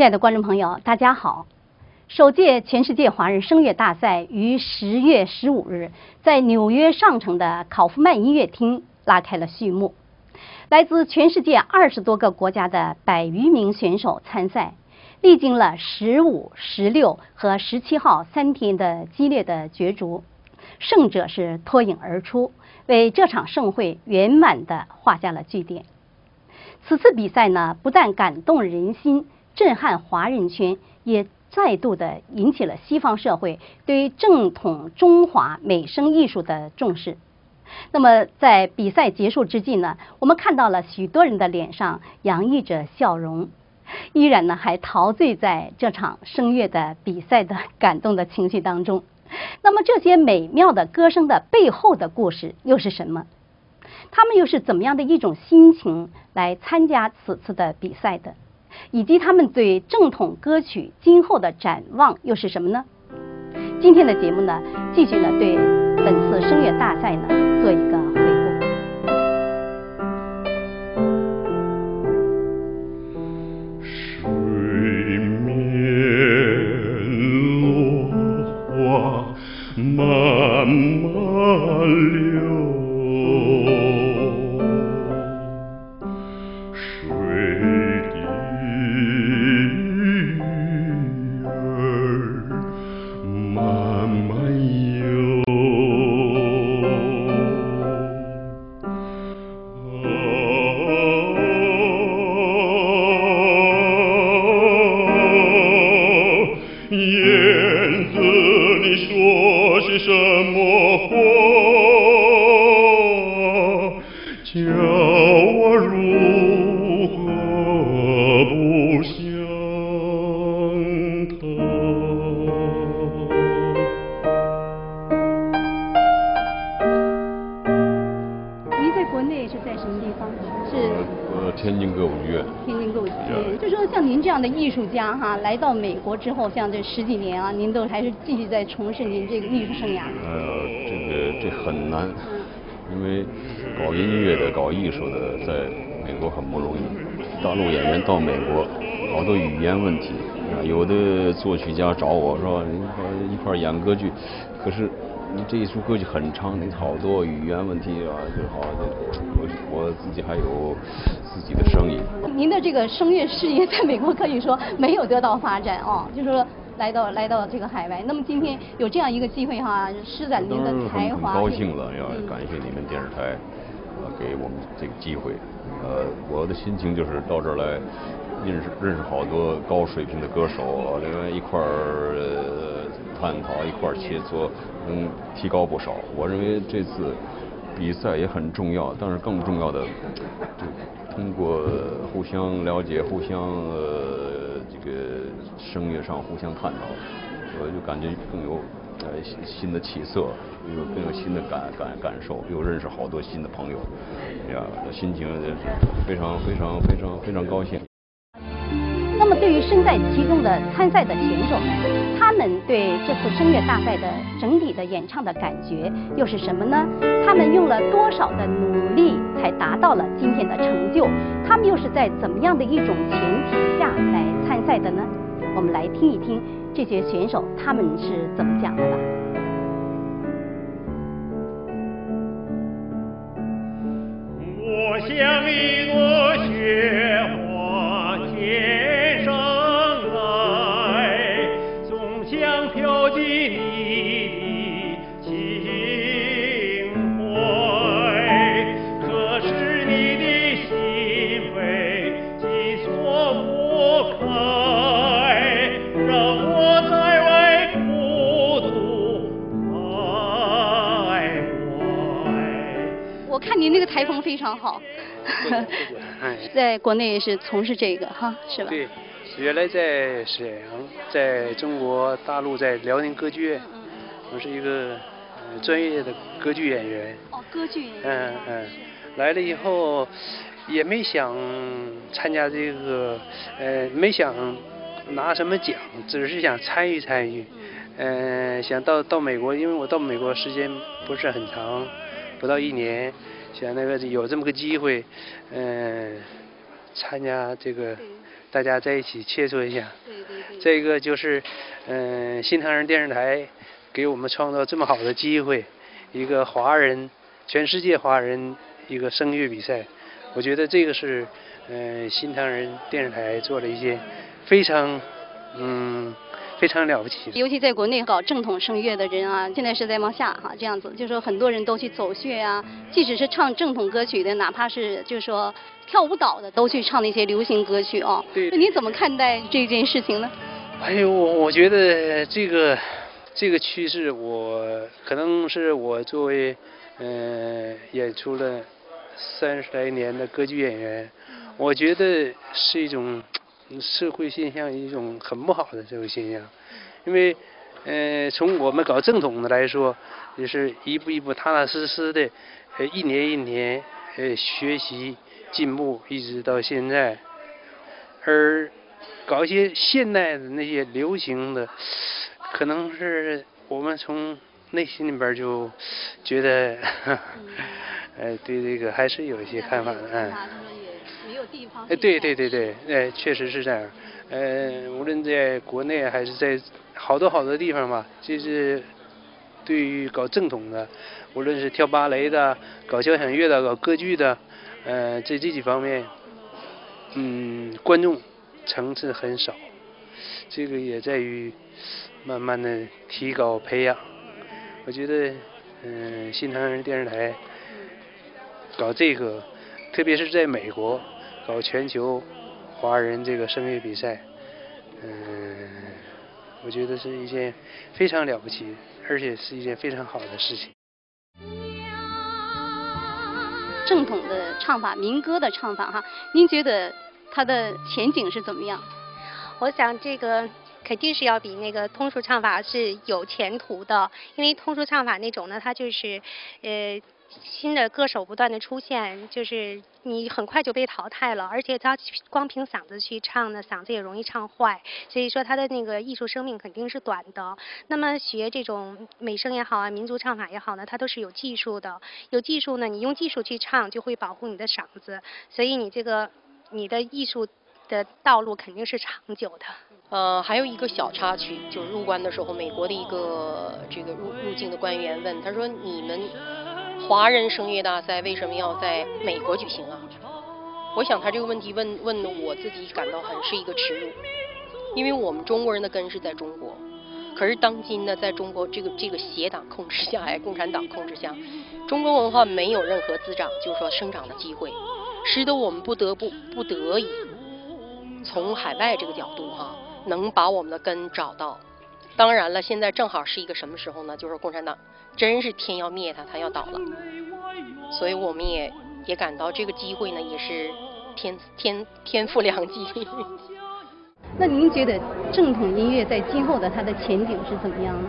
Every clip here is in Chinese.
亲爱的观众朋友，大家好！首届全世界华人声乐大赛于十月十五日在纽约上城的考夫曼音乐厅拉开了序幕。来自全世界二十多个国家的百余名选手参赛，历经了十五、十六和十七号三天的激烈的角逐，胜者是脱颖而出，为这场盛会圆满的画下了句点。此次比赛呢，不但感动人心。震撼华人圈，也再度的引起了西方社会对正统中华美声艺术的重视。那么，在比赛结束之际呢，我们看到了许多人的脸上洋溢着笑容，依然呢还陶醉在这场声乐的比赛的感动的情绪当中。那么，这些美妙的歌声的背后的故事又是什么？他们又是怎么样的一种心情来参加此次的比赛的？以及他们对正统歌曲今后的展望又是什么呢？今天的节目呢，继续呢对本次声乐大赛呢来到美国之后，像这十几年啊，您都还是继续在从事您这个艺术生涯。呃，这个这很难，因为搞音乐的、搞艺术的，在美国很不容易。大陆演员到美国，好多语言问题。啊有的作曲家找我说：“你一块演歌剧，可是你这一出歌剧很长，你好多语言问题啊，就好我我自己还有。”自己的声音。您的这个声乐事业在美国可以说没有得到发展哦，就是说来到来到这个海外。那么今天有这样一个机会哈，施展您的才华。很高兴了，要感谢你们电视台，呃，给我们这个机会。呃，我的心情就是到这儿来认识认识好多高水平的歌手，另外一块儿探讨，一块儿切磋，能提高不少。我认为这次比赛也很重要，但是更重要的就。通过互相了解、互相呃这个声乐上互相探讨，我就感觉更有呃新的起色，有更有新的感感感受，又认识好多新的朋友，呀，心情非常非常非常非常高兴。那么，对于身在其中的参赛的选手们，他们对这次声乐大赛的整体的演唱的感觉又是什么呢？他们用了多少的努力才达到了今天的成就？他们又是在怎么样的一种前提下来参赛的呢？我们来听一听这些选手他们是怎么讲的吧。我像一朵雪常好，在国内是从事这个哈，是吧？对，原来在沈阳，在中国大陆，在辽宁歌剧院，我是一个专业的歌剧演员。哦，歌剧演员。嗯嗯，来了以后也没想参加这个，呃，没想拿什么奖，只是想参与参与。嗯，想到到美国，因为我到美国时间不是很长，不到一年。想那个有这么个机会，嗯，参加这个大家在一起切磋一下。对对对。这个就是，嗯、新唐人电视台给我们创造这么好的机会，一个华人，全世界华人一个声乐比赛，我觉得这个是，嗯、新唐人电视台做了一件非常，嗯，非常了不起。尤其在国内搞正统声乐的人啊，现在是在往下哈，这样子，就是说很多人都去走穴啊，即使是唱正统歌曲的，哪怕是就是说跳舞蹈的，都去唱那些流行歌曲啊。对那你怎么看待这件事情呢？哎呦，我我觉得这个这个趋势，我可能是我作为呃演出了三十来年的歌剧演员，我觉得是一种嗯社会现象，一种很不好的社会现象，因为呃从我们搞正统的来说，也是一步一步踏踏实实的，呃一年一年呃学习进步，一直到现在，而搞一些现代的那些流行的，可能是我们从内心里边就觉得，呃，对这个还是有一些看法的，嗯。哎，对对对对，哎，确实是这样。呃，无论在国内还是在好多好多地方吧，就是对于搞正统的，无论是跳芭蕾的、搞交响乐的、搞歌剧的，呃，在这几方面，嗯，观众层次很少。这个也在于慢慢的提高培养。我觉得，嗯、新唐人电视台搞这个，特别是在美国搞全球华人这个声乐比赛，嗯、我觉得是一件非常了不起，而且是一件非常好的事情。正统的唱法、民歌的唱法哈，您觉得它的前景是怎么样？我想这个肯定是要比那个通俗唱法是有前途的，因为通俗唱法那种呢，它就是呃新的歌手不断的出现，就是你很快就被淘汰了，而且他光凭嗓子去唱呢，嗓子也容易唱坏，所以说他的那个艺术生命肯定是短的。那么学这种美声也好啊，民族唱法也好呢，它都是有技术的，有技术呢，你用技术去唱就会保护你的嗓子，所以你这个你的艺术的道路肯定是长久的。呃，还有一个小插曲，就是入关的时候，美国的一个这个入入境的官员问，他说：“你们华人声乐大赛为什么要在美国举行啊？”我想他这个问题问问的我自己感到很是一个耻辱，因为我们中国人的根是在中国，可是当今呢，在中国这个这个邪党控制下，哎，共产党控制下，中国文化没有任何滋长，就是说生长的机会，使得我们不得不不得已从海外这个角度哈、能把我们的根找到。当然了，现在正好是一个什么时候呢？就是共产党真是天要灭他，他要倒了，所以我们也也感到这个机会呢，也是天天天赋良机。那您觉得正统音乐在今后的它的前景是怎么样呢？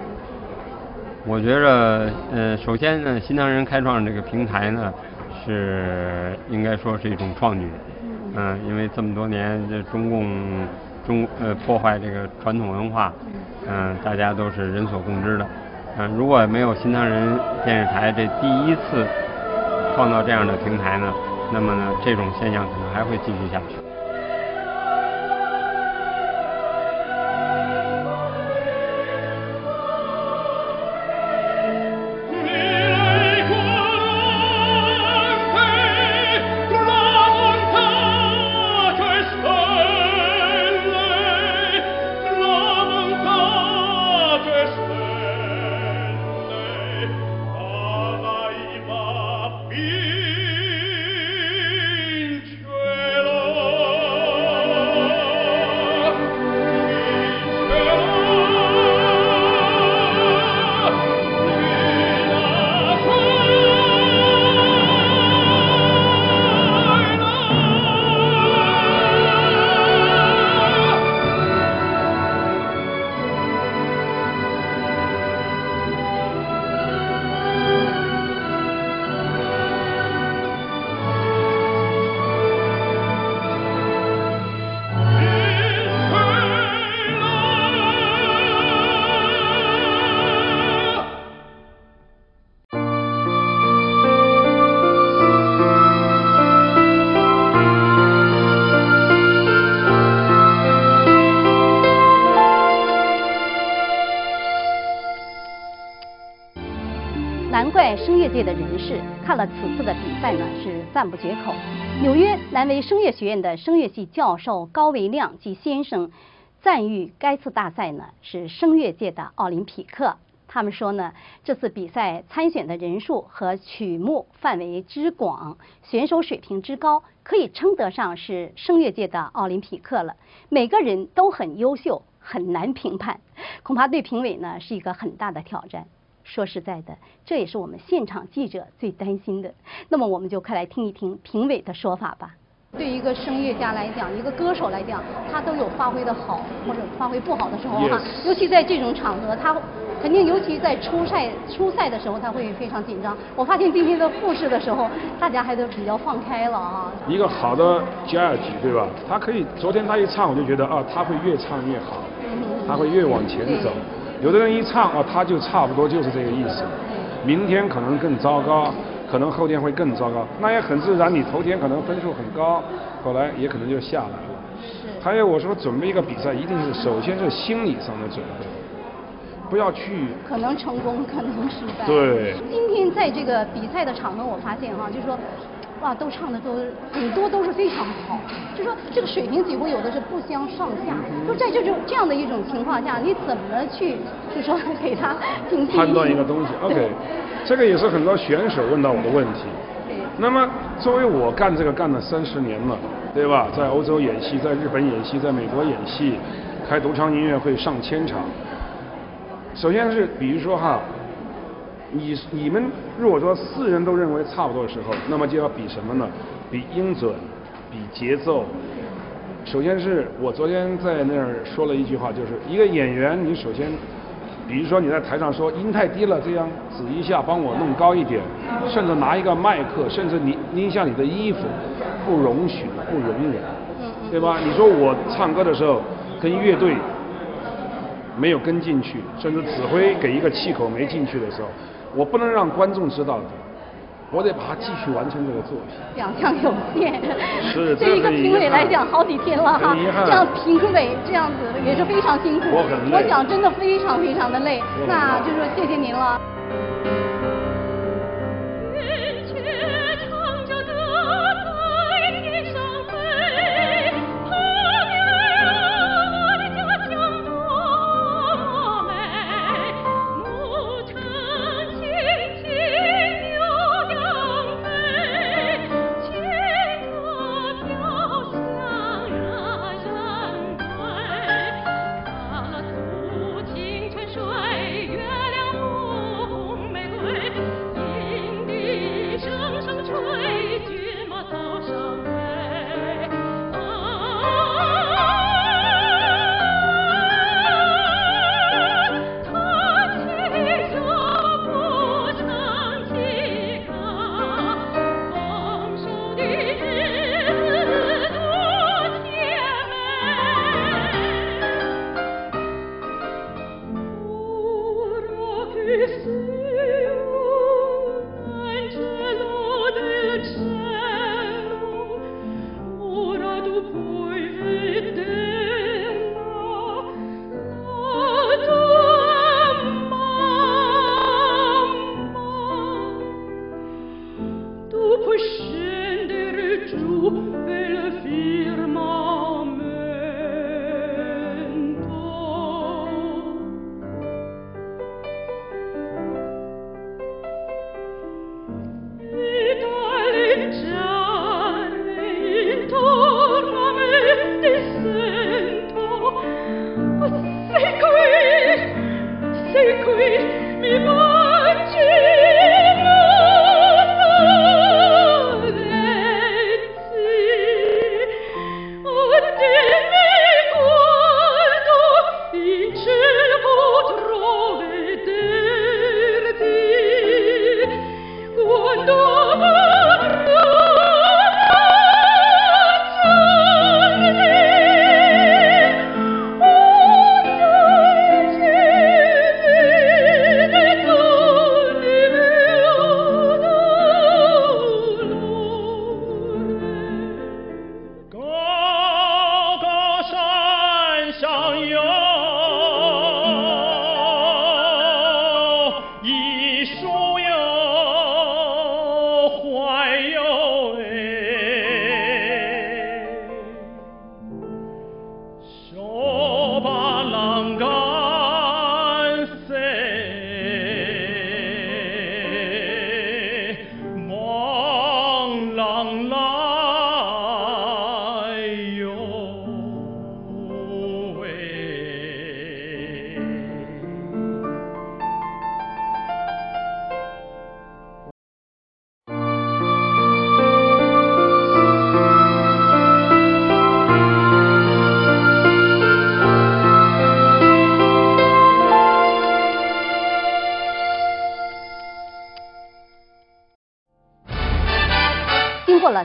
我觉着，呃，首先呢，新唐人开创这个平台呢，是应该说是一种创举，嗯、因为这么多年这中共中呃破坏这个传统文化，嗯、大家都是人所共知的，嗯、如果没有新疆人电视台这第一次创造这样的平台呢，那么呢，这种现象可能还会继续下去。界的人士看了此次的比赛呢，是赞不绝口。纽约南维声乐学院的声乐系教授高维亮及先生赞誉该次大赛呢是声乐界的奥林匹克。他们说呢，这次比赛参选的人数和曲目范围之广，选手水平之高，可以称得上是声乐界的奥林匹克了。每个人都很优秀，很难评判，恐怕对评委呢是一个很大的挑战。说实在的，这也是我们现场记者最担心的。那么，我们就快来听一听评委的说法吧。对一个声乐家来讲，一个歌手来讲，他都有发挥的好或者发挥不好的时候哈。尤其在这种场合，他肯定尤其在初赛初赛的时候，他会非常紧张。我发现今天的复试的时候，大家还都比较放开了啊。一个好的 judge 对吧？他可以，昨天他一唱，我就觉得啊，他会越唱越好，他会越往前走。有的人一唱啊，他就差不多就是这个意思。明天可能更糟糕。可能后天会更糟糕，那也很自然。你头天可能分数很高，后来也可能就下来了。是。还有我说准备一个比赛，一定是首先是心理上的准备，不要去。可能成功，可能失败。对。今天在这个比赛的场合，我发现哈，就是说。哇，都唱的都很多都是非常好，就说这个水平几乎有的是不相上下。就在这种这样的一种情况下，你怎么去就说给他判断一个东西？OK，这个也是很多选手问到我的问题。那么作为我干这个干了三十年了，对吧？在欧洲演戏，在日本演戏，在美国演戏，开独唱音乐会上千场。首先是比如说哈。你你们如果说四人都认为差不多的时候，那么就要比什么呢？比音准，比节奏。首先是我昨天在那儿说了一句话，就是一个演员，你首先，比如说你在台上说音太低了，这样指一下帮我弄高一点，甚至拿一个麦克，甚至你拎下你的衣服，不容许，不容忍，对吧？你说我唱歌的时候跟乐队没有跟进去，甚至指挥给一个气口没进去的时候。我不能让观众知道的，我得把它继续完成这个作品。奖项有限，是对一个评委来讲好几天了哈，这样评委这样子也是非常辛苦。我很累。我想真的非常非常的累，那就是说谢谢您了。Yusuf.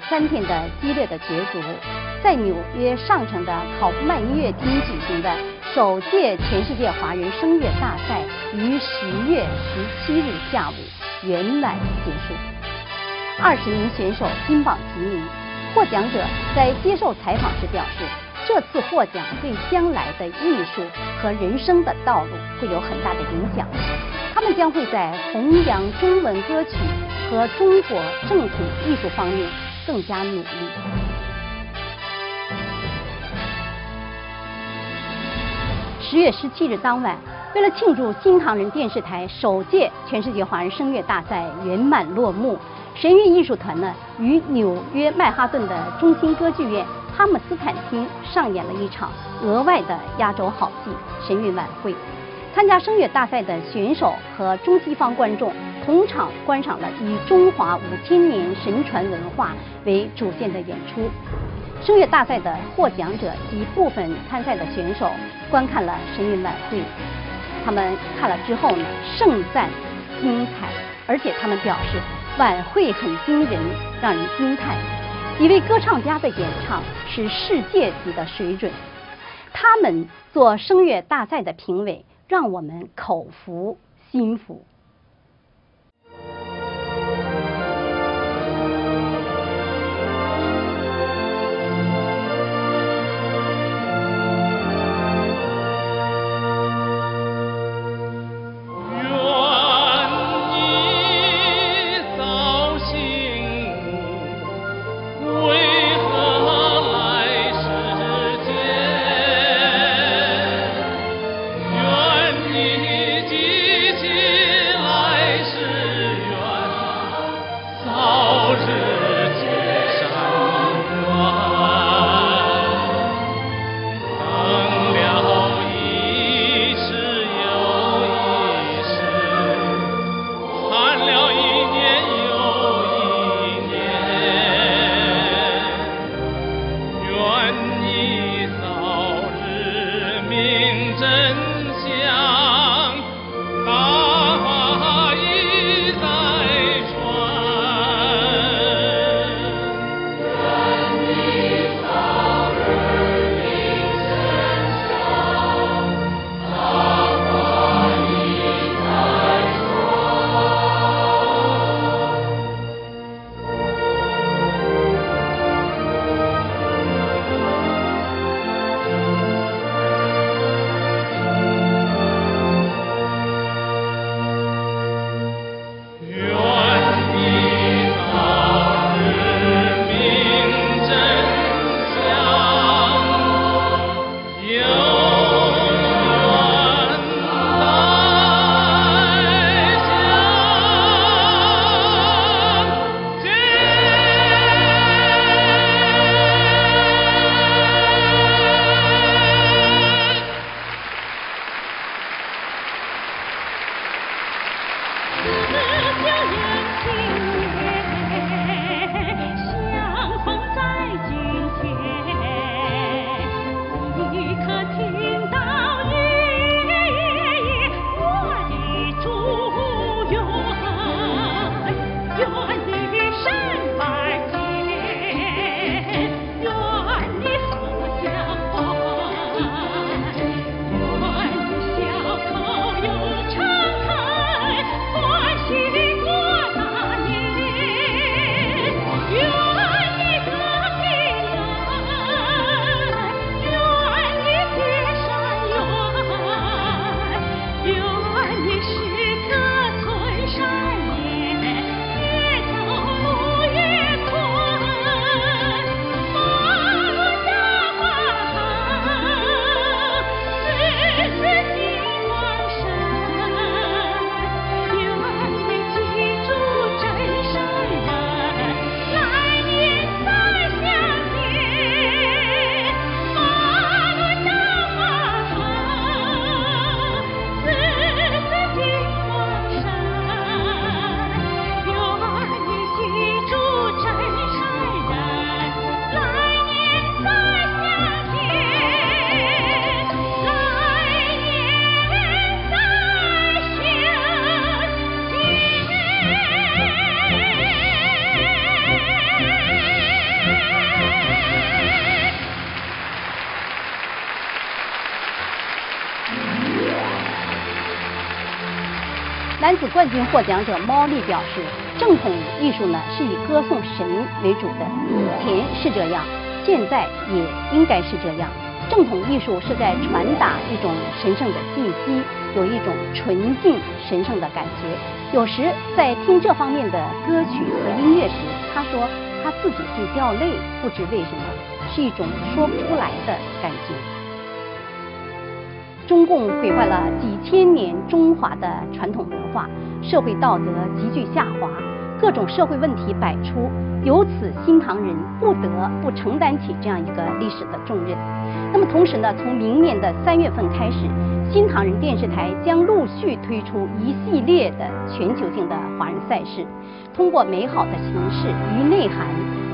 三天的激烈的角逐，在纽约上城的考夫曼音乐厅举行的首届全世界华人声乐大赛于十月十七日下午圆满结束。二十名选手金榜题名，获奖者在接受采访时表示，这次获奖对将来的艺术和人生的道路会有很大的影响。他们将会在弘扬中文歌曲和中国正统艺术方面更加努力。十月十七日当晚，为了庆祝新唐人电视台首届全世界华人声乐大赛圆满落幕，神韵艺术团呢与纽约曼哈顿的中心歌剧院哈姆斯坦厅上演了一场额外的压轴好戏——神韵晚会。参加声乐大赛的选手和中西方观众同场观赏了以中华五千年神传文化为主线的演出。声乐大赛的获奖者及部分参赛的选手观看了神韵晚会，他们看了之后呢，盛赞精彩，而且他们表示晚会很惊人，让人惊叹。几位歌唱家的演唱是世界级的水准，他们做声乐大赛的评委。让我们口服心服。冠军获奖者猫莉表示，正统艺术呢是以歌颂神为主的，以前是这样，现在也应该是这样。正统艺术是在传达一种神圣的信息，有一种纯净神圣的感觉。有时在听这方面的歌曲和音乐时，他说他自己会掉泪，不知为什么，是一种说不出来的感觉。中共毁坏了几千年中华的传统文化，社会道德急剧下滑，各种社会问题百出，由此新唐人不得不承担起这样一个历史的重任。那么同时呢，从明年的三月份开始，新唐人电视台将陆续推出一系列的全球性的华人赛事，通过美好的形式与内涵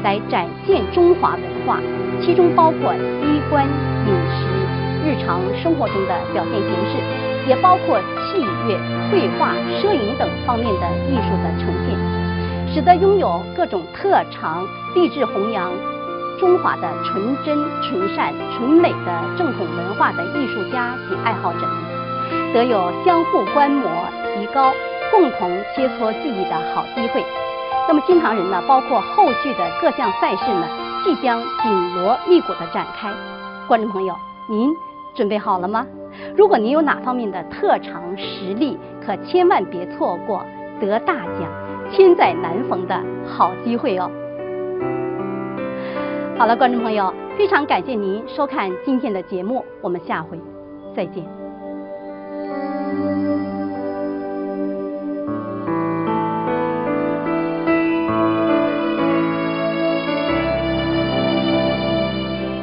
来展现中华文化，其中包括衣冠饮食。日常生活中的表现形式，也包括器乐、绘画、摄影等方面的艺术的呈现，使得拥有各种特长、立志弘扬中华的纯真、纯善、纯美的正统文化的艺术家及爱好者们，得有相互观摩、提高、共同切磋技艺的好机会。那么，新唐人呢，包括后续的各项赛事呢，即将紧锣密鼓的展开。观众朋友，您。准备好了吗？如果您有哪方面的特长实力，可千万别错过得大奖、千载难逢的好机会哦！好了，观众朋友，非常感谢您收看今天的节目，我们下回再见。